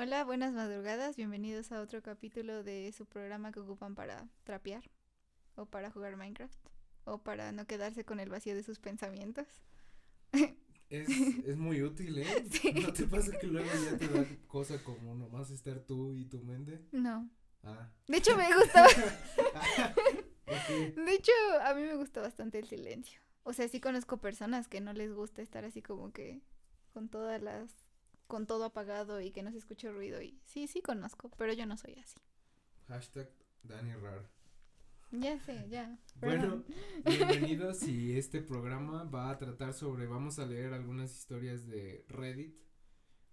Hola, buenas madrugadas, bienvenidos a otro capítulo de su programa que ocupan para trapear o para jugar Minecraft o para no quedarse con el vacío de sus pensamientos. Es, es muy útil, ¿eh? Sí. ¿No te pasa que luego ya te da cosa como nomás estar tú y tu mente? No. Ah. De hecho me gusta, de hecho a mí me gusta bastante el silencio. O sea, sí conozco personas que no les gusta estar así como que con todas las con todo apagado y que no se escuche ruido y sí, sí conozco, pero yo no soy así. Hashtag Dani Rar. Ya sé, ya. Bueno, bienvenidos y este programa va a tratar sobre, vamos a leer algunas historias de Reddit.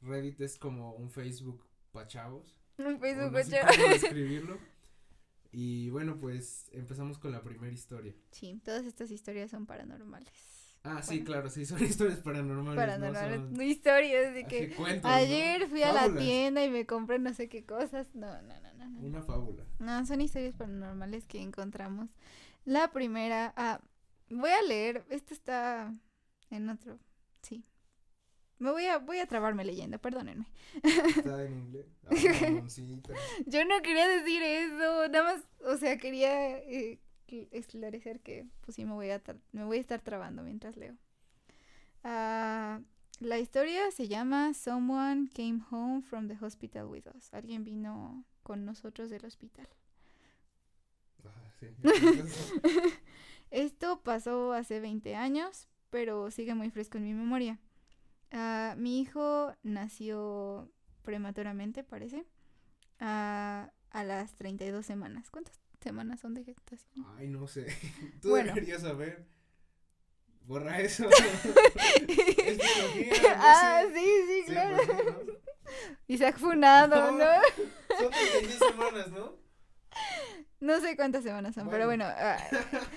Reddit es como un Facebook pa' chavos. Un Facebook no sé cómo describirlo. Y bueno, pues empezamos con la primera historia. Sí, todas estas historias son paranormales. Ah, sí, Bueno. claro, sí, son historias paranormales. Paranormales, No son historias de así que cuentos, ¿no? ayer fui a la tienda y me compré no sé qué cosas. No, no, no, no. Una fábula. No, son historias paranormales que encontramos. La primera, ah, voy a leer, esto está en otro, sí. Me voy a, voy a trabarme leyendo, perdónenme. Está en inglés. Ah. Yo no quería decir eso, nada más, o sea, quería eh, esclarecer que pues sí me voy a me voy a estar trabando mientras leo. Ah, la historia se llama Someone Came Home from the Hospital with Us. Alguien vino con nosotros del hospital. Ah, sí. Esto pasó hace 20 años, pero sigue muy fresco en mi memoria. Ah, mi hijo nació prematuramente, parece, ah, a las 32 semanas. ¿Cuántas semanas son de gestación? Ay, no sé. Tú Bueno. deberías saber. Borra eso. es biología, no ah, sé. sí, sí, Sí, claro. pues ¿no? Isaac Funado, No. ¿no? Son 36 semanas, ¿no? No sé cuántas semanas son, pero Bueno. bueno. ah,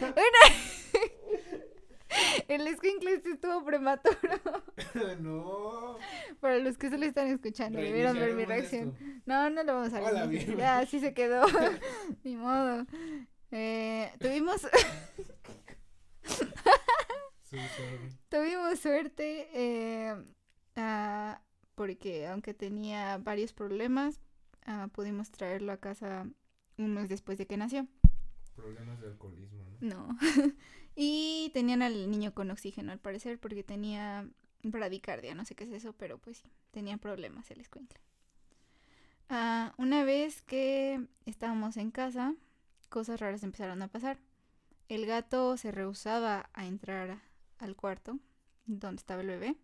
bueno. El escuincle estuvo prematuro. no. Para los que solo están escuchando, debieron ver mi reacción. esto. No, no lo vamos a Hola, bien. Ya, así se quedó. Ni modo. Eh, tuvimos, tuvimos suerte eh, ah, porque aunque tenía varios problemas, ah, pudimos traerlo a casa un mes después de que nació. Problemas de alcoholismo, ¿no? No. Y tenían al niño con oxígeno al parecer porque tenía bradicardia, no sé qué es eso, pero pues sí, tenía problemas el escuincle. Ah, una vez que estábamos en casa, cosas raras empezaron a pasar. El gato se rehusaba a entrar al cuarto donde estaba el bebé.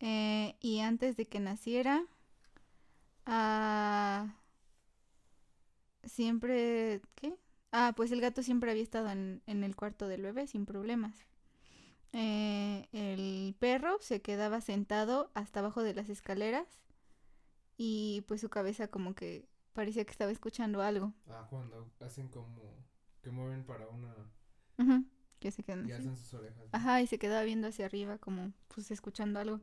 Eh, y antes de que naciera, ah, siempre, ¿qué? Ah, pues el gato siempre había estado en, en el cuarto del bebé sin problemas. Eh, el perro se quedaba sentado hasta abajo de las escaleras y pues su cabeza como que parecía que estaba escuchando algo. Ah, cuando hacen como que mueven para una Ujú, Que se quedan y así. alzan sus orejas. ¿no? Ajá, y se quedaba viendo hacia arriba como pues escuchando algo.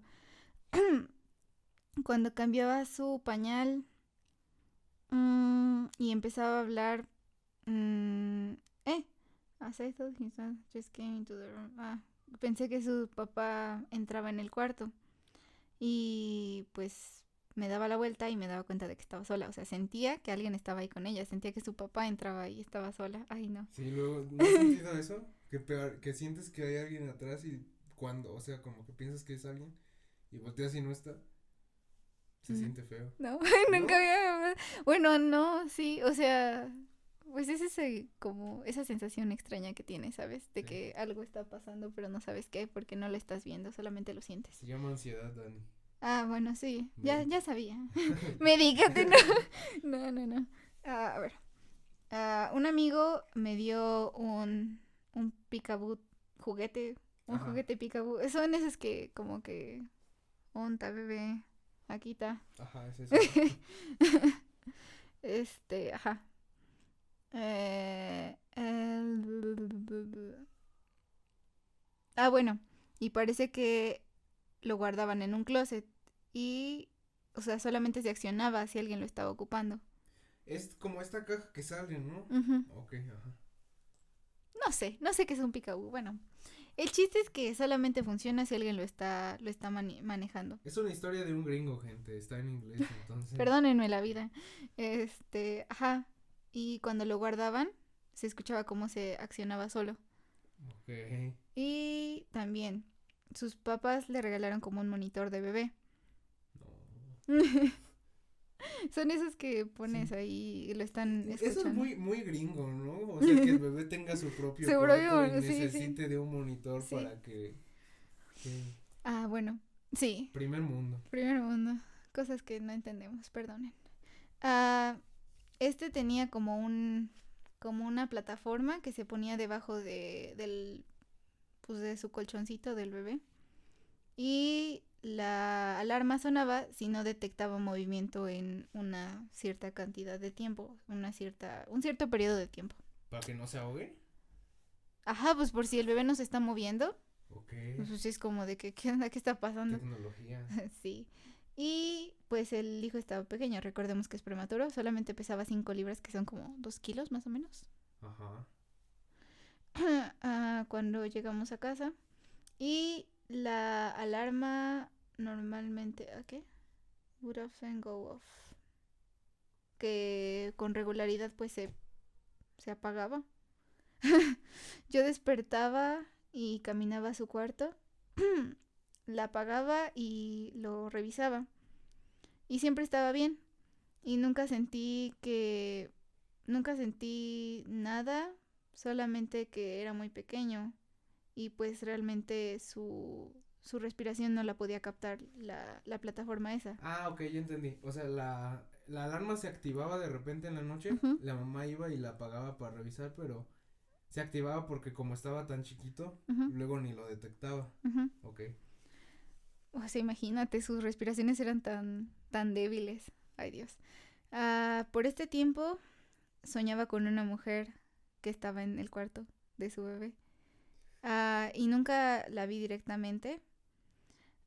Cuando cambiaba su pañal mm, y empezaba a hablar, mm, eh, son just came into the room. Ah, pensé que su papá entraba en el cuarto y pues me daba la vuelta y me daba cuenta de que estaba sola. O sea, sentía que alguien estaba ahí con ella, sentía que su papá entraba y estaba sola. Ay, no. Sí, luego, ¿no has sentido eso? Que peor, que sientes que hay alguien atrás y cuando, o sea, como que piensas que es alguien y volteas y no está. Se Mm. siente feo. No, ¿No? nunca había. Bueno, no, sí, o sea, pues es ese como esa sensación extraña que tienes, ¿sabes? De Sí. que algo está pasando, pero no sabes qué, porque no lo estás viendo, solamente lo sientes. Se llama ansiedad, Dani. Ah, bueno, sí, ya, ya sabía. Medícate, no. No, no, no. Ah, a ver. Ah, un amigo me dio un, un picaboo juguete, un Ajá. juguete picaboo. Son esos que como que, onta, bebé, aquí está. Ajá, es eso. Este, ajá. Eh, el- Ah, bueno, y parece que lo guardaban en un closet y, o sea, solamente se accionaba si alguien lo estaba ocupando. Es como esta caja que sale, ¿no? Ok, ajá. No sé, no sé qué es un picaboo. Bueno, El chiste es que solamente funciona si alguien lo está, lo está manejando. Es una historia de un gringo, gente. Está en inglés, entonces. Perdónenme la vida. Este, ajá. Y cuando lo guardaban, se escuchaba cómo se accionaba solo. Ok. Y también, sus papás le regalaron como un monitor de bebé. No. Son esos que pones ahí y lo están escuchando. Eso es muy, muy gringo, ¿no? O sea, que el bebé tenga su propio cuarto y necesite de un monitor para que, Ah, bueno, sí. Primer mundo. Primer mundo. Cosas que no entendemos, perdonen. Ah, este tenía como un como una plataforma que se ponía debajo de del pues de su colchoncito del bebé. Y la alarma sonaba si no detectaba movimiento en una cierta cantidad de tiempo, una cierta, un cierto periodo de tiempo. ¿Para que no se ahogue? Ajá, pues por si el bebé no se está moviendo. Ok. Pues es como de que, ¿qué onda? ¿Qué está pasando? Tecnología. sí. Y pues el hijo estaba pequeño, recordemos que es prematuro, solamente pesaba 5 libras, que son como 2 kilos más o menos. Ajá. Ah, cuando llegamos a casa. Y la alarma normalmente, ¿a qué? Would often go off. Que con regularidad pues se, se apagaba. Yo despertaba y caminaba a su cuarto, la apagaba y lo revisaba. Y siempre estaba bien. Y nunca sentí que... Nunca sentí nada, solamente que era muy pequeño y pues realmente su, su respiración no la podía captar la, la, plataforma esa. Ah, ok, ya entendí. O sea, la, la alarma se activaba de repente en la noche, la mamá iba y la apagaba para revisar, pero se activaba porque como estaba tan chiquito, luego ni lo detectaba. Ok. O sea, imagínate, sus respiraciones eran tan, tan débiles. Ay Dios. Ah, por este tiempo soñaba con una mujer que estaba en el cuarto de su bebé. Ah, y nunca la vi directamente.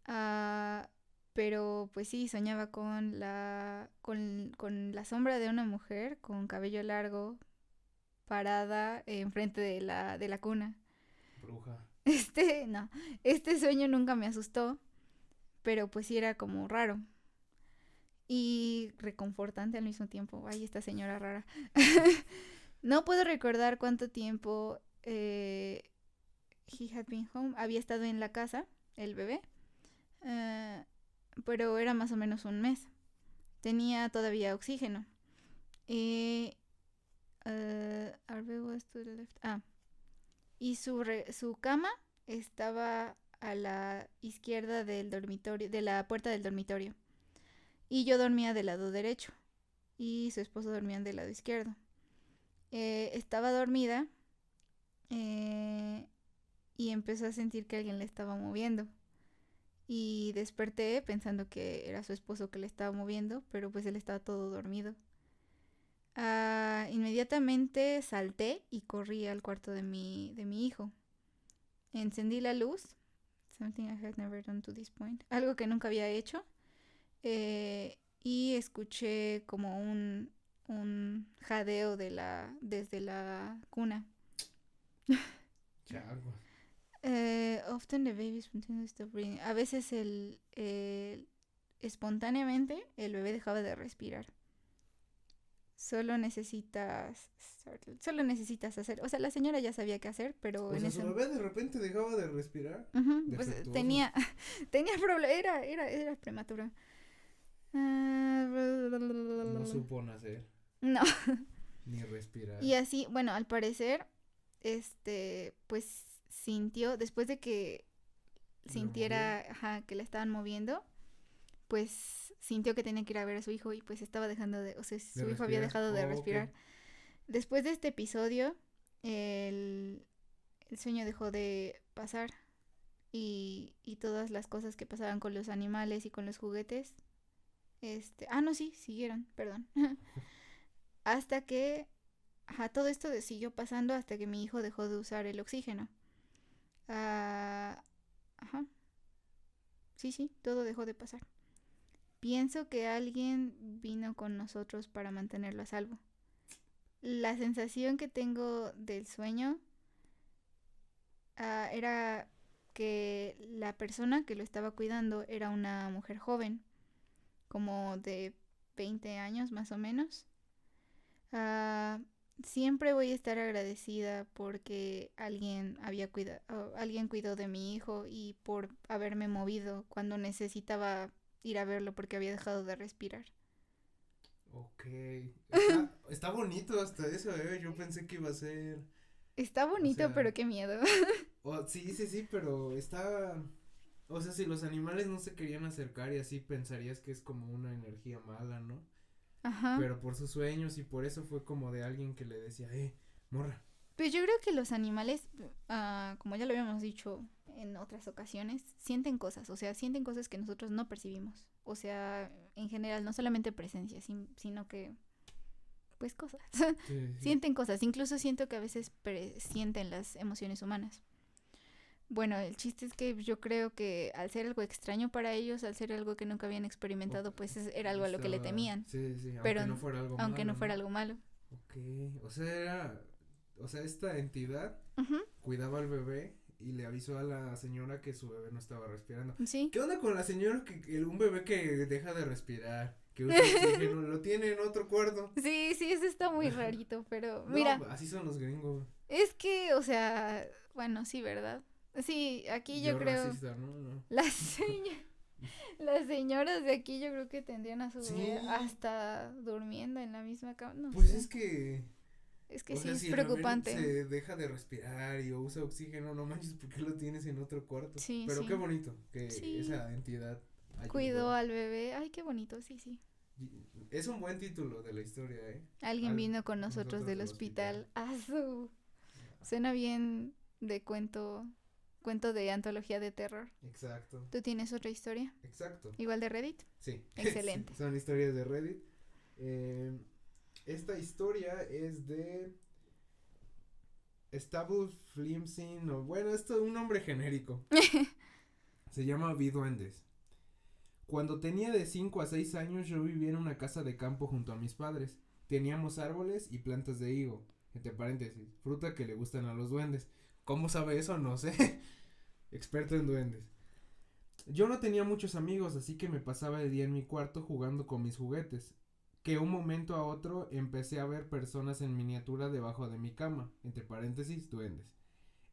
Ah, pero pues sí, soñaba con la, con, con la sombra de una mujer con cabello largo, parada enfrente de la, de la cuna. Bruja. Este, no, este sueño nunca me asustó, pero pues sí era como raro. Y reconfortante al mismo tiempo. Ay, esta señora rara. no puedo recordar cuánto tiempo eh, he had been home, había estado en la casa, el bebé, uh, pero era más o menos un mes. Tenía todavía oxígeno. Y, uh, ah, y su, re, su cama estaba a la izquierda del dormitorio, de la puerta del dormitorio. Y yo dormía del lado derecho. Y su esposo dormía del lado izquierdo. Eh, estaba dormida. Eh, y empezó a sentir que alguien le estaba moviendo. Y desperté pensando que era su esposo que le estaba moviendo, pero pues él estaba todo dormido. Ah, inmediatamente salté y corrí al cuarto de mi, de mi hijo. Encendí la luz. Something I had never done to this point. Algo que nunca había hecho. Eh, y escuché como un, un jadeo de la, desde la cuna. Eh, often the baby breathing. A veces el, espontáneamente el bebé dejaba de respirar. Solo necesitas solo necesitas hacer, o sea, la señora ya sabía qué hacer, pero o en sea, su bebé de repente dejaba de respirar. pues tenía tenía problema, era era era prematuro. no supo nacer. No. Ni respirar. Y así, bueno, al parecer este pues sintió, después de que sintiera que la estaban moviendo, pues sintió que tenía que ir a ver a su hijo y pues estaba dejando de, o sea, su hijo había dejado de oh, respirar. Después de este episodio, el, el, sueño dejó de pasar y, y todas las cosas que pasaban con los animales y con los juguetes, este, ah, no, sí, siguieron, perdón. hasta que, ajá, todo esto siguió pasando hasta que mi hijo dejó de usar el oxígeno. Ah, ajá. Sí, sí, todo dejó de pasar. Pienso que alguien vino con nosotros para mantenerlo a salvo. La sensación que tengo del sueño ah, era que la persona que lo estaba cuidando era una mujer joven, como de 20 años más o menos. Ah, siempre voy a estar agradecida porque alguien había cuidado, alguien cuidó de mi hijo y por haberme movido cuando necesitaba ir a verlo porque había dejado de respirar. Ok. Está, está bonito hasta eso, ¿eh? Yo pensé que iba a ser. Está bonito, pero qué miedo. sí, sí, sí, pero está. O sea, si los animales no se querían acercar y así pensarías que es como una energía mala, ¿no? Ajá. Pero por sus sueños y por eso fue como de alguien que le decía, eh, morra. Pues yo creo que los animales, uh, como ya lo habíamos dicho en otras ocasiones, sienten cosas, o sea, sienten cosas que nosotros no percibimos. O sea, en general, no solamente presencia, sino que, pues cosas. sienten cosas, incluso siento que a veces sienten las emociones humanas. Bueno, el chiste es que yo creo que al ser algo extraño para ellos, al ser algo que nunca habían experimentado, pues era algo a lo que le temían. Sí, sí, aunque no fuera algo aunque no fuera algo malo. Ok, o sea, era, o sea, esta entidad cuidaba al bebé y le avisó a la señora que su bebé no estaba respirando. Sí. ¿Qué onda con la señora que, un bebé que deja de respirar? Que oxígeno, lo tiene en otro cuarto. Sí, sí, eso está muy rarito, pero mira. Así son los gringos. Es que, o sea, bueno, sí, ¿verdad? Sí, aquí yo, creo. Racista, ¿no? Las, las señoras de aquí yo creo que tendrían a su bebé hasta durmiendo en la misma cama. No pues es que es que sí, es preocupante. se deja de respirar y usa oxígeno, no manches, ¿por qué lo tienes en otro cuarto? Sí, Pero qué bonito que esa entidad cuidó al bebé. Ay, qué bonito, sí, sí. Es un buen título de la historia, ¿eh? Alguien vino con nosotros, del, hospital. Ah, su. Suena bien de cuento cuento de antología de terror. Exacto. ¿Tú tienes otra historia? Exacto. ¿Igual de Reddit? Sí. Excelente. son historias de Reddit. Eh, esta historia es de Stable Flimsing, o bueno, esto es un nombre genérico. Se llama Viduendes. Cuando tenía de 5 a 6 años yo vivía en una casa de campo junto a mis padres. Teníamos árboles y plantas de higo, entre paréntesis, fruta que le gustan a los duendes. ¿Cómo sabe eso? No sé. Experto en duendes. Yo no tenía muchos amigos, así que me pasaba el día en mi cuarto jugando con mis juguetes que un momento a otro empecé a ver personas en miniatura debajo de mi cama, entre paréntesis, duendes.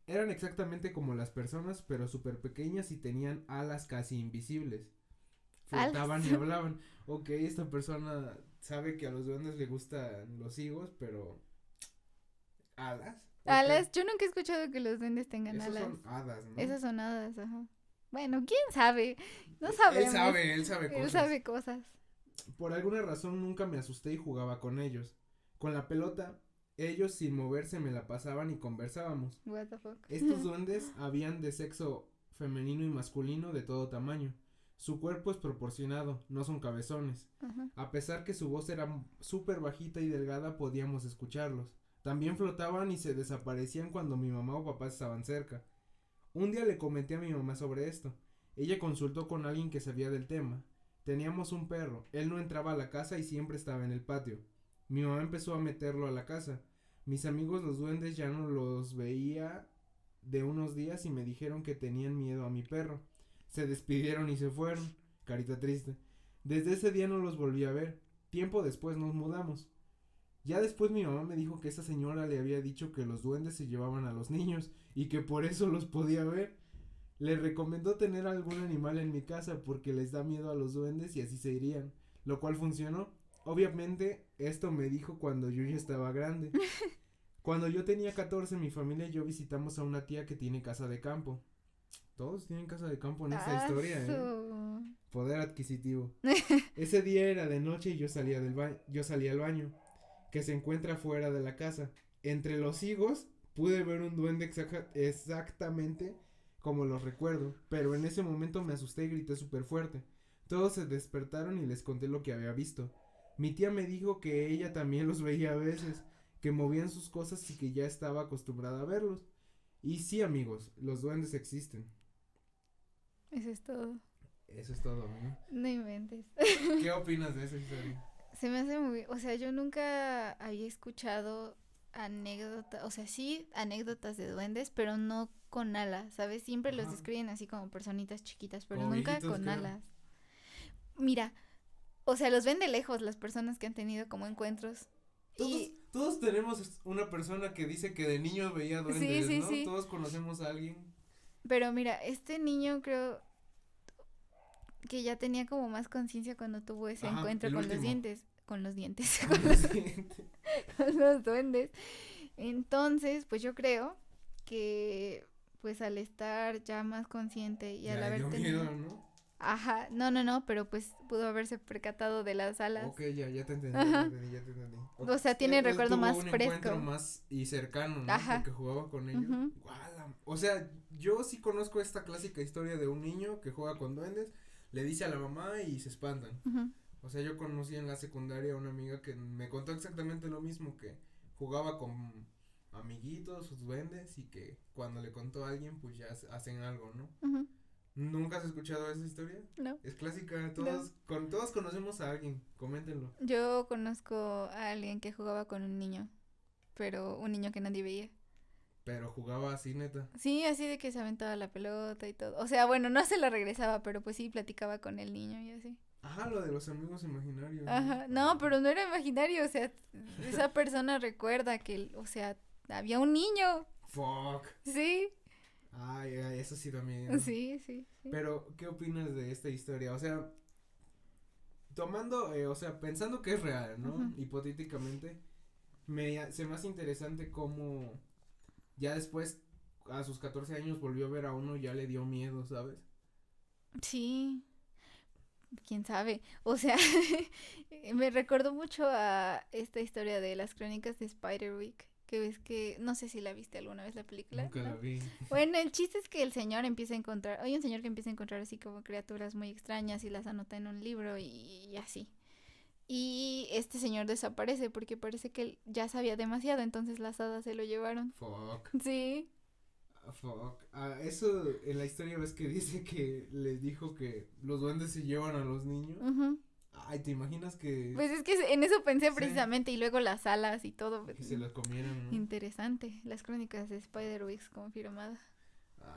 Eran exactamente como las personas, pero súper pequeñas y tenían alas casi invisibles. Flotaban y hablaban. Ok, esta persona sabe que a los duendes le gustan los higos, pero... ¿Alas? Alas, yo nunca he escuchado que los duendes tengan alas. Esas son hadas, ¿no? Esas son hadas, ajá. Bueno, quién sabe. No sabemos. Él sabe, él sabe cosas. Él sabe cosas. Por alguna razón nunca me asusté y jugaba con ellos. Con la pelota, ellos sin moverse me la pasaban y conversábamos. What the fuck? Estos duendes habían de sexo femenino y masculino de todo tamaño. Su cuerpo es proporcionado, no son cabezones. A pesar que su voz era súper bajita y delgada, podíamos escucharlos. También flotaban y se desaparecían cuando mi mamá o papá estaban cerca. Un día le comenté a mi mamá sobre esto. Ella consultó con alguien que sabía del tema. Teníamos un perro, él no entraba a la casa y siempre estaba en el patio. Mi mamá empezó a meterlo a la casa. Mis amigos los duendes ya no los veía de unos días y me dijeron que tenían miedo a mi perro. Se despidieron y se fueron. Carita triste. Desde ese día no los volví a ver. Tiempo después nos mudamos. Ya después mi mamá me dijo que esa señora le había dicho que los duendes se llevaban a los niños y que por eso los podía ver. Le recomendó tener algún animal en mi casa porque les da miedo a los duendes y así se irían, lo cual funcionó. Obviamente, esto me dijo cuando yo ya estaba grande. Cuando yo tenía 14, mi familia y yo visitamos a una tía que tiene casa de campo. Todos tienen casa de campo en esta historia, ¿eh? Poder adquisitivo. Ese día era de noche y yo salía del baño, yo salía al baño, que se encuentra fuera de la casa. Entre los higos pude ver un duende exactamente como los recuerdo, pero en ese momento me asusté y grité súper fuerte. Todos se despertaron y les conté lo que había visto. Mi tía me dijo que ella también los veía a veces, que movían sus cosas y que ya estaba acostumbrada a verlos. Y sí, amigos, los duendes existen. Eso es todo. Eso es todo, ¿no? No inventes. ¿Qué opinas de esa historia? Se me hace muy, o sea, yo nunca había escuchado anécdotas, o sea, sí anécdotas de duendes, pero no con alas, ¿sabes? Siempre los describen así como personitas chiquitas, pero nunca con alas. Mira, o sea, los ven de lejos las personas que han tenido como encuentros. Todos, y... todos tenemos una persona que dice que de niño veía duendes, sí, sí, ¿no? Todos conocemos a alguien. Pero mira, este niño creo que ya tenía como más conciencia cuando tuvo ese encuentro con los dientes con los dientes, con los, dientes. con los duendes. Entonces, pues yo creo que pues al estar ya más consciente y al haber tenido ¿no? Ajá, no, no, no, pero pues pudo haberse percatado de las alas. Ok, ya, ya te entendí, ya te ya te entendí. O sea, tiene recuerdo más un fresco. más y cercano, ¿no? Ajá. Porque jugaba con ellos. O sea, yo sí conozco esta clásica historia de un niño que juega con duendes, le dice a la mamá y se espantan. O sea, yo conocí en la secundaria a una amiga que me contó exactamente lo mismo, que jugaba con amiguitos, sus duendes, y que cuando le contó a alguien, pues ya hacen algo, ¿no? ¿Nunca has escuchado esa historia? No. Es clásica, todos, con, todos conocemos a alguien, coméntenlo. Yo conozco a alguien que jugaba con un niño, pero un niño que nadie veía. Pero jugaba así, neta. Sí, así de que se aventaba la pelota y todo. O sea, bueno, no se la regresaba, pero pues sí platicaba con el niño y así. Ajá, lo de los amigos imaginarios. Ajá, no, pero no era imaginario, o sea, esa persona recuerda que, o sea, había un niño. Fuck. Sí. Ay, ay, eso sí también. Sí, sí, Pero, ¿qué opinas de esta historia? O sea, tomando, eh, o sea, pensando que es real, ¿no? Hipotéticamente, me, se me hace interesante cómo ya después, a sus 14 años, volvió a ver a uno y ya le dio miedo, ¿sabes? Sí quién sabe. O sea, me recordó mucho a esta historia de las crónicas de Spiderwick. Que ves que, no sé si la viste alguna vez la película. Nunca la vi. Bueno, el chiste es que el señor empieza a encontrar, hay un señor que empieza a encontrar así como criaturas muy extrañas y las anota en un libro y, así. Y este señor desaparece porque parece que él ya sabía demasiado, entonces las hadas se lo llevaron. Fuck. Sí. Fuck. Ah, eso en la historia ves que dice que les dijo que los duendes se llevan a los niños. Ay, ¿te imaginas que...? Pues es que en eso pensé precisamente y luego las alas y todo. Que se las comieran, Interesante. Las crónicas de Spider-Wigs confirmadas.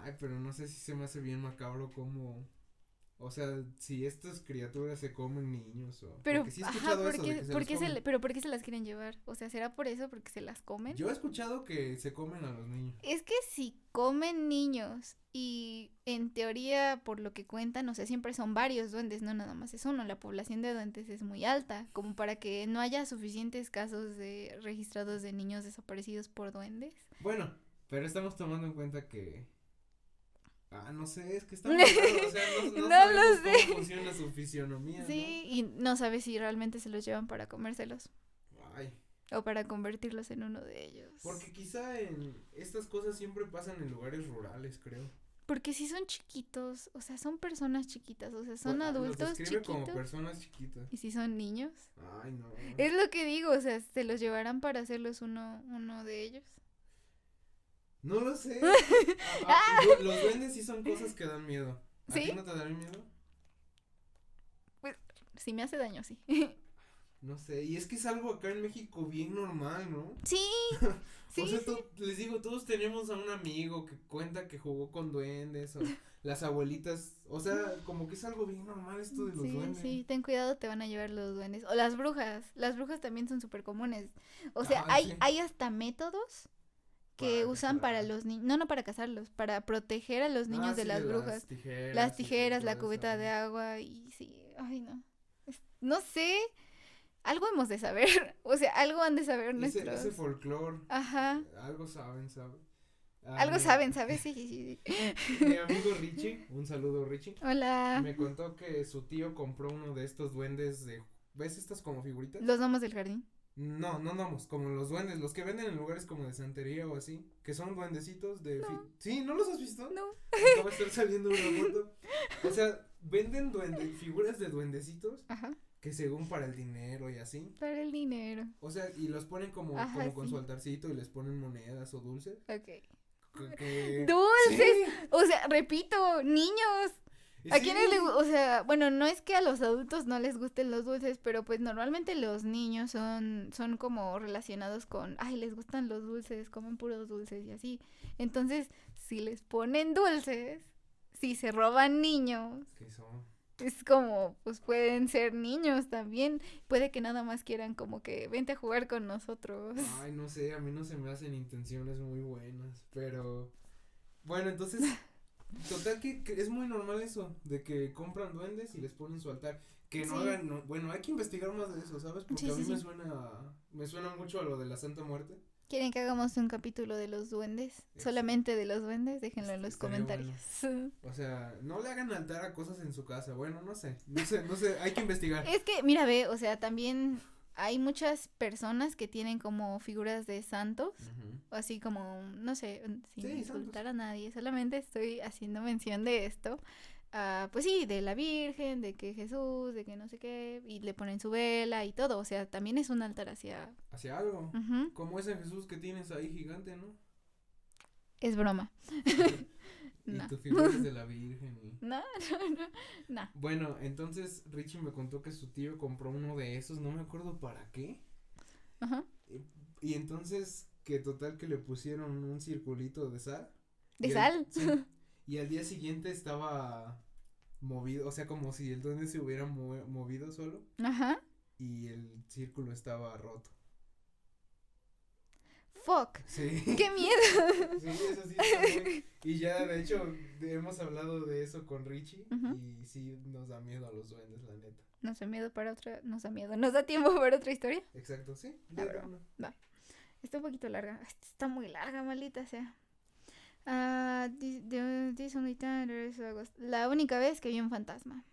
Ay, pero no sé si se me hace bien macabro como o sea, si estas criaturas se comen niños o... Pero, porque sí he escuchado eso se pero ¿por qué se las quieren llevar? O sea, ¿será por eso? ¿Porque se las comen? Yo he escuchado que se comen a los niños. Es que si comen niños y en teoría, por lo que cuentan, o sea, siempre son varios duendes, no nada más es uno. La población de duendes es muy alta, como para que no haya suficientes casos de registrados de niños desaparecidos por duendes. Bueno, pero estamos tomando en cuenta que Ah, no sé, es que está muy o sea, no, no, lo sé. cómo funciona su fisionomía. Sí, y no sabes si realmente se los llevan para comérselos. Ay. O para convertirlos en uno de ellos. Porque quizá en estas cosas siempre pasan en lugares rurales, creo. Porque si son chiquitos, o sea, son personas chiquitas, o sea, son adultos los chiquitos. como personas chiquitas. ¿Y si son niños? Ay, no. Es lo que digo, o sea, se los llevarán para hacerlos uno, uno de ellos. No lo sé. Ah, los duendes sí son cosas que dan miedo. ¿A ti no te dan miedo? Pues, si me hace daño, sí. No sé, y es que es algo acá en México bien normal, ¿no? Sí. sí o sea, les digo, todos tenemos a un amigo que cuenta que jugó con duendes o las abuelitas, o sea, como que es algo bien normal esto de los duendes. Sí, ten cuidado, te van a llevar los duendes. O las brujas, las brujas también son súper comunes. O sea, ah, hay, hay hasta métodos que usan para los niños, no, no para cazarlos, para proteger a los niños ah, de las brujas. las tijeras, la cubeta de agua y sí, ay no. No sé, algo hemos de saber, o sea, algo han de saber nuestros. Ese folclore. Ajá. Algo saben, saben. Ah, algo saben, ¿sabes? Sí, sí, sí. Mi amigo Richie, un saludo Richie. Hola. Me contó que su tío compró uno de estos duendes de, ¿ves estas como figuritas? Los gnomos del jardín. No, no gnomos, como los duendes, los que venden en lugares como de santería o así, que son duendecitos de... Sí, ¿no los has visto? No. Acaba de estar saliendo una foto. O sea, venden duende, figuras de duendecitos. Ajá. Que según para el dinero y así. Para el dinero. O sea, y los ponen como, como con su altarcito y les ponen monedas o dulces. Ok. dulces. O sea, repito, niños. ¿A quiénes les O sea, bueno, no es que a los adultos no les gusten los dulces, pero pues normalmente los niños son, son como relacionados con, ay, les gustan los dulces, comen puros dulces y así. Entonces, si les ponen dulces, si se roban niños. ¿Qué son? Es como, pues pueden ser niños también. Puede que nada más quieran como que vente a jugar con nosotros. Ay, no sé, a mí no se me hacen intenciones muy buenas, pero bueno, entonces Total que, es muy normal eso, de que compran duendes y les ponen su altar. Que no hagan, bueno, hay que investigar más de eso, ¿sabes? Porque a mí me suena, me suena mucho a lo de la Santa Muerte. ¿Quieren que hagamos un capítulo de los duendes? Solamente de los duendes, déjenlo en los comentarios. O sea, no le hagan altar a cosas en su casa, bueno, no sé, no sé, no sé, hay que investigar. Es que, mira, ve, o sea, también hay muchas personas que tienen como figuras de santos, así como, no sé, sin insultar a nadie, solamente estoy haciendo mención de esto. Uh, pues sí, de la Virgen, de que Jesús, de que no sé qué, y le ponen su vela y todo, o sea, también es un altar hacia... Hacia algo, como ese Jesús que tienes ahí gigante, ¿no? Es broma. Y tu figura es de la Virgen. No, no, no, no. Bueno, entonces Richie me contó que su tío compró uno de esos, no me acuerdo para qué. Ajá. Y, entonces, que total que le pusieron un circulito de sal. ¿De sal? y al día siguiente estaba movido, o sea, como si el duende se hubiera movido solo. Ajá. Y el círculo estaba roto fuck. Sí. ¡Qué miedo! Sí, eso sí. Y ya, de hecho, hemos hablado de eso con Richie y sí nos da miedo a los duendes, la neta. Nos da miedo para otra, nos da miedo, nos da tiempo para otra historia. Exacto, sí. Ah, va. Está un poquito larga, está muy larga, maldita sea. Ah, la única vez que vi un fantasma.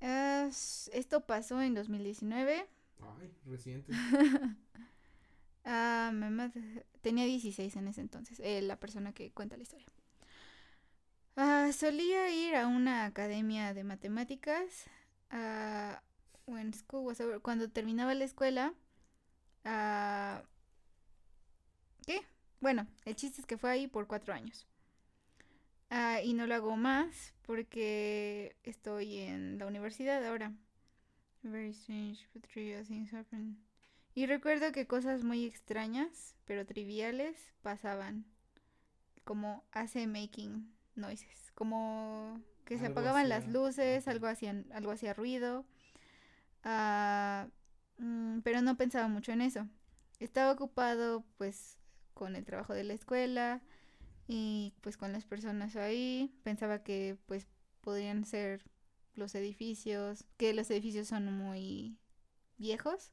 esto pasó en 2019. Ay, reciente. Ah, tenía 16 en ese entonces, eh, la persona que cuenta la historia. Ah, solía ir a una academia de matemáticas. Uh, cuando terminaba la escuela. ¿Qué? Bueno, el chiste es que fue ahí por cuatro años. y no lo hago más porque estoy en la universidad ahora. Very strange, but things happen. Y recuerdo que cosas muy extrañas, pero triviales, pasaban. Como hace making noises. Como que se apagaban las luces, algo hacía, algo hacía ruido. Mm, pero no pensaba mucho en eso. Estaba ocupado pues con el trabajo de la escuela y pues con las personas ahí. Pensaba que pues podrían ser los edificios, que los edificios son muy viejos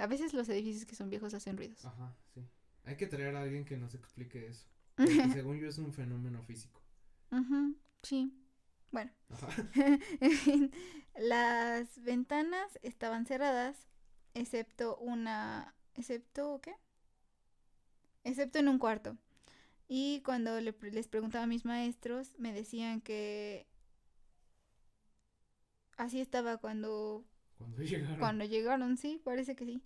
a veces los edificios que son viejos hacen ruidos. Ajá, sí. Hay que traer a alguien que nos explique eso. según yo es un fenómeno físico. Ajá, sí. Bueno. Las ventanas estaban cerradas, excepto una... ¿Excepto qué? Excepto en un cuarto. Y cuando les preguntaba a mis maestros, me decían que así estaba cuando cuando llegaron. Cuando llegaron, sí, parece que sí.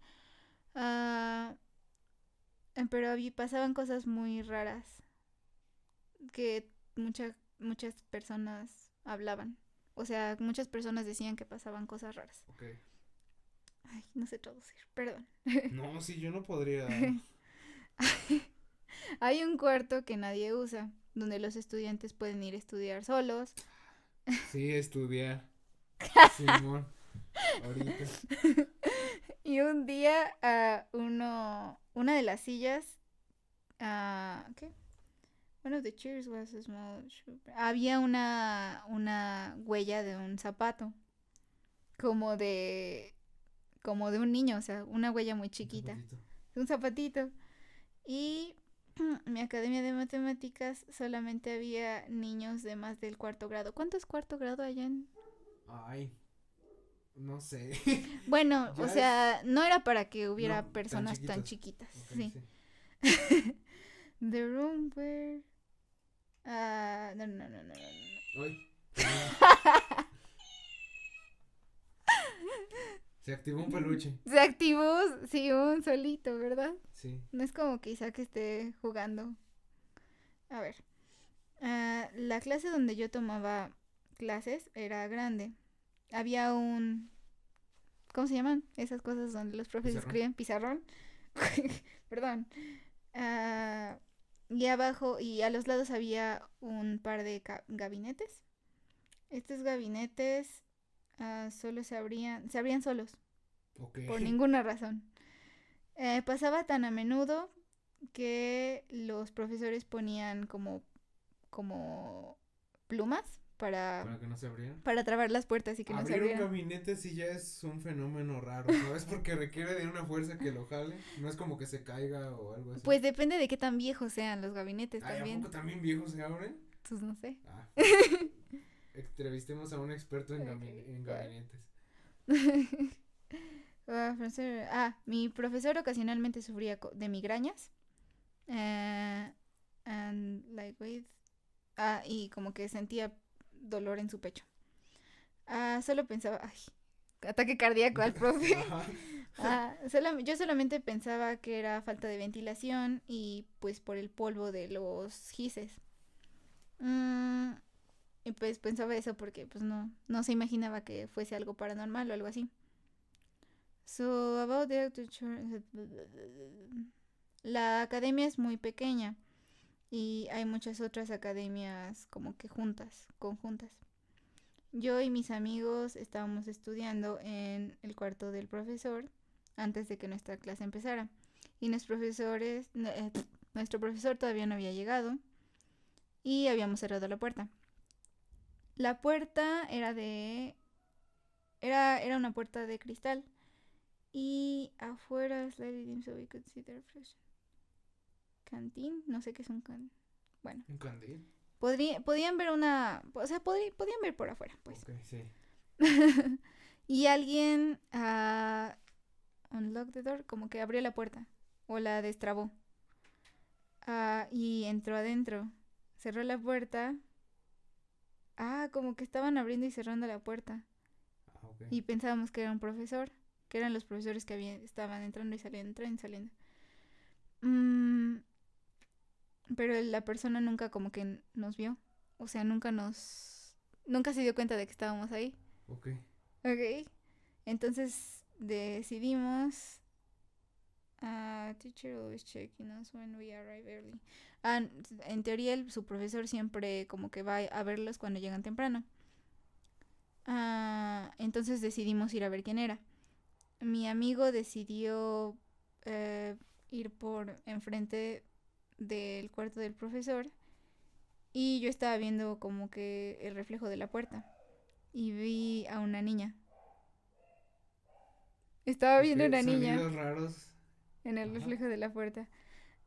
Uh, pero había, pasaban cosas muy raras que muchas muchas personas hablaban. O sea, muchas personas decían que pasaban cosas raras. Ok. Ay, no sé traducir, perdón. No, sí, yo no podría. Hay un cuarto que nadie usa, donde los estudiantes pueden ir a estudiar solos. Sí, estudiar. Simón. y un día uh, uno, una de las sillas, uh, ¿qué? One of the chairs was a small Había una, una huella de un zapato, como de, como de un niño, o sea, una huella muy chiquita. Un Un zapatito. Y mi academia de matemáticas solamente había niños de más del cuarto grado. ¿Cuánto es cuarto grado allá en? Ay, no sé. Bueno, o sea, no era para que hubiera personas tan chiquitas. sí. The room where. Ah, no, no, no, no, no. Ay. Se activó un peluche. Se activó, sí, un solito, ¿verdad? Sí. No es como que Isaac esté jugando. A ver. Uh, la clase donde yo tomaba clases era grande. Había un... ¿Cómo se llaman? Esas cosas donde los profes escriben pizarrón. Perdón. Uh, y abajo y a los lados había un par de gabinetes. Estos gabinetes uh, solo se abrían, se abrían solos. Por ninguna razón. Eh, pasaba tan a menudo que los profesores ponían como, como plumas para, para que no se abrieran. Para trabar las puertas y que no se abrieran. un gabinete sí ya es un fenómeno raro, ¿sabes? Porque requiere de una fuerza que lo jale. No es como que se caiga o algo así. Pues depende de qué tan viejos sean los gabinetes también. ¿A poco también viejos se abren? Pues no sé. Ah. Entrevistemos a un experto en, en gabinetes. Ah, ah, mi profesor ocasionalmente sufría de migrañas. Uh, and like with, ah, y como que sentía dolor en su pecho. Ah, solo pensaba, ay, ataque cardíaco al profe. ah, yo solamente pensaba que era falta de ventilación y pues por el polvo de los gises. Mm, y pues pensaba eso porque pues no, no se imaginaba que fuese algo paranormal o algo así. So about the la academia es muy pequeña y hay muchas otras academias como que juntas, conjuntas. Yo y mis amigos estábamos estudiando en el cuarto del profesor antes de que nuestra clase empezara. Y nuestros profesores, eh, nuestro profesor todavía no había llegado y habíamos cerrado la puerta. La puerta era de era, era una puerta de cristal y afuera slightly so we could see cantín, no sé qué es un can... Bueno. ¿Un candil? Podría, podían ver una, o sea, podrían ver por afuera, pues. sí. y alguien uh, unlock the door, como que abrió la puerta o la destrabó. Uh, y entró adentro. Cerró la puerta. Ah, como que estaban abriendo y cerrando la puerta. Ah, y pensábamos que era un profesor, que eran los profesores que estaban entrando y saliendo, entrando y saliendo. Mm, pero la persona nunca como que nos vio. O sea, nunca nos... Nunca se dio cuenta de que estábamos ahí. Ok. Ok. Entonces decidimos... Uh, teacher always checking us when we arrive early. Ah, en teoría su profesor siempre como que va a verlos cuando llegan temprano. Uh, entonces decidimos ir a ver quién era. Mi amigo decidió eh, ir por enfrente del cuarto del profesor y yo estaba viendo como que el reflejo de la puerta y vi a una niña. Estaba viendo una niña raros. en el reflejo de la puerta.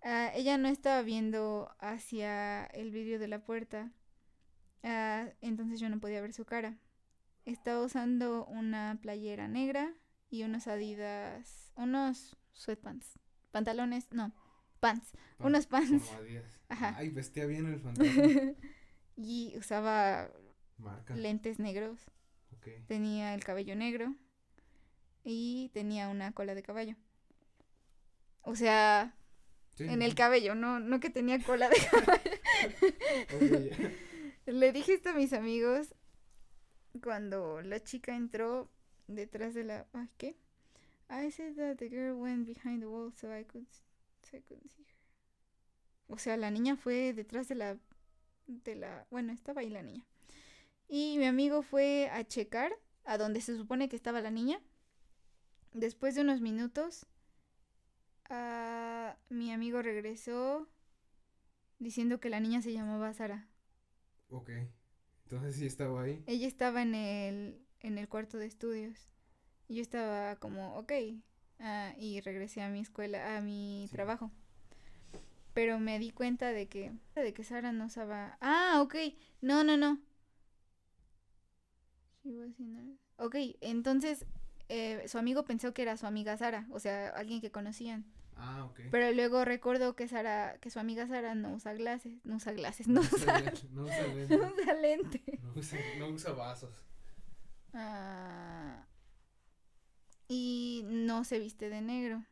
Ah, ella no estaba viendo hacia el vidrio de la puerta, ah, entonces yo no podía ver su cara. Estaba usando una playera negra y unos adidas, unos sweatpants, pantalones, no, pants, unos pants. Ajá. Ay, vestía bien el fantasma. y usaba lentes negros. Tenía el cabello negro y tenía una cola de caballo. O sea, en el cabello, no, no que tenía cola de caballo. Le dije esto a mis amigos cuando la chica entró detrás de la... Ay, ¿qué? I said that the girl went behind the wall so I could o sea, la niña fue detrás de la de la, bueno, estaba ahí la niña. Y mi amigo fue a checar a donde se supone que estaba la niña. Después de unos minutos, uh, mi amigo regresó diciendo que la niña se llamaba Sara. Ok. Entonces sí estaba ahí. Ella estaba en el, en el cuarto de estudios. Y yo estaba como, ok, Ah, y regresé a mi escuela, a mi trabajo. Pero me di cuenta de que, de que Sara no usaba... Ah, ok. No, no, no. Ok, entonces eh, su amigo pensó que era su amiga Sara, o sea, alguien que conocían. Ah, ok. Pero luego recordó que Sara, que su amiga Sara no usa glasses, no usa glasses, no, usa, no usa lente. No usa lente. No usa, no usa vasos. Ah, y no se viste de negro.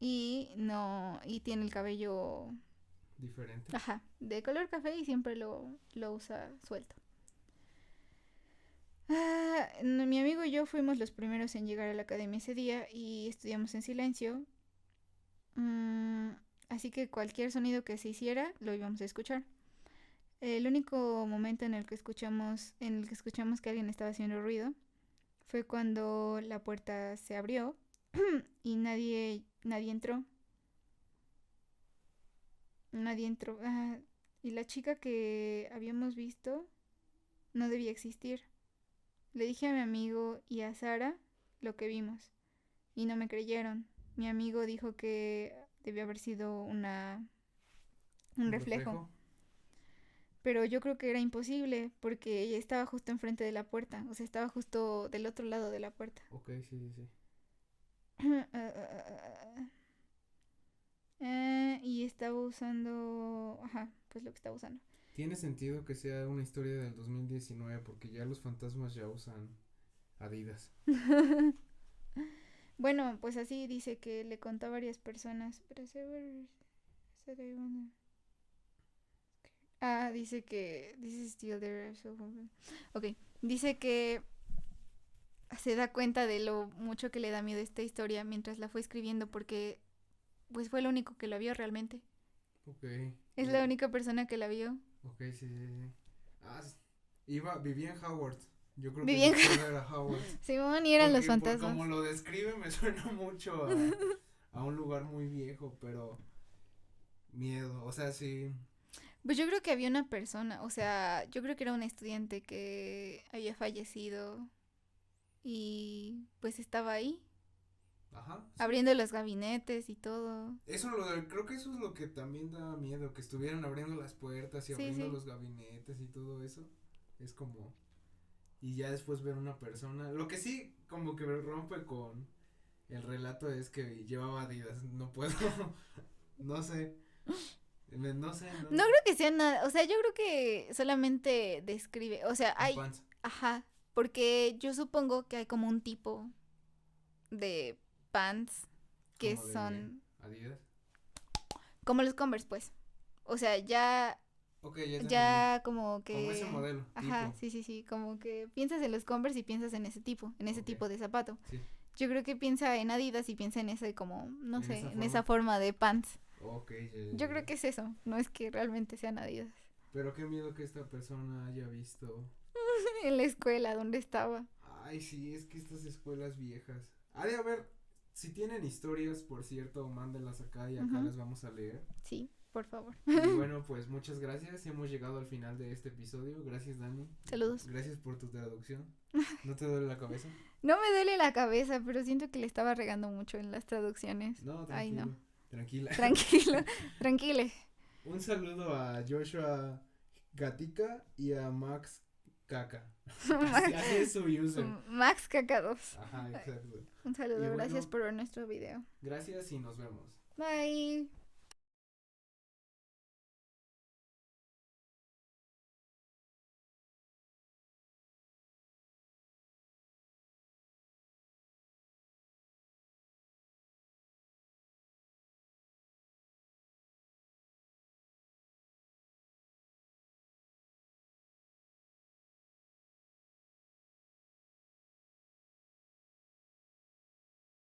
Y no, y tiene el cabello diferente. Ajá, de color café y siempre lo, lo usa suelto. Ah, mi amigo y yo fuimos los primeros en llegar a la academia ese día y estudiamos en silencio. Mm, así que cualquier sonido que se hiciera lo íbamos a escuchar. El único momento en el que escuchamos, en el que escuchamos que alguien estaba haciendo ruido fue cuando la puerta se abrió y nadie, nadie entró. Nadie entró. Ah, y la chica que habíamos visto no debía existir. Le dije a mi amigo y a Sara lo que vimos y no me creyeron. Mi amigo dijo que debió haber sido una un, reflejo. Pero yo creo que era imposible porque ella estaba justo enfrente de la puerta, o sea, estaba justo del otro lado de la puerta. Ok, sí, sí, sí. Eh, y estaba usando, ajá, pues lo que estaba usando. Tiene sentido que sea una historia del 2019 porque ya los fantasmas ya usan Adidas. bueno, pues así dice que le contó a varias personas. Pero Ah, dice que. Dice still there. Ok. Dice que se da cuenta de lo mucho que le da miedo esta historia mientras la fue escribiendo porque pues fue lo único que la vio realmente. Ok. Es la única persona que la vio. Ok, sí, sí, sí. Ah, iba, vivía en Howard. Yo creo vivía que en era Howard. Simón y eran los fantasmas. como lo describe me suena mucho a, a un lugar muy viejo, pero miedo, o sea, sí. Pues yo creo que había una persona, o sea, yo creo que era un estudiante que había fallecido y pues estaba ahí Ajá. Abriendo los gabinetes y todo. Eso lo creo que eso es lo que también da miedo, que estuvieran abriendo las puertas y abriendo los gabinetes y todo eso. Es como y ya después ver una persona, lo que sí como que me rompe con el relato es que llevaba Adidas, no puedo no sé. No sé. No, no creo que sea nada, o sea, yo creo que solamente describe, o sea, hay ajá, porque yo supongo que hay como un tipo de pants que son... Adidas. Como los Converse, pues. O sea, ya... ya, como que... Como ese modelo. Ajá, sí, sí, sí. Como que piensas en los Converse y piensas en ese tipo, en ese tipo de zapato. Yo creo que piensa en Adidas y piensa en ese como, no sé, en esa forma de pants. Yo creo que es eso, no es que realmente sean Adidas. Pero qué miedo que esta persona haya visto. en la escuela donde estaba. Ay, sí, es que estas escuelas viejas. Ha de haber si tienen historias, por cierto, mándenlas acá y acá las vamos a leer. Sí, por favor. Y bueno, pues muchas gracias. Hemos llegado al final de este episodio. Gracias, Dani. Saludos. Gracias por tu traducción. ¿No te duele la cabeza? no me duele la cabeza, pero siento que le estaba regando mucho en las traducciones. No, tranquilo. Ay, no. Tranquila. Tranquilo, tranquile. Un saludo a Joshua Gatica y a Max Caca. Así, es su user. Max Caca 2. Ajá, exacto. Un saludo, gracias por ver nuestro video. Gracias y nos vemos. Bye.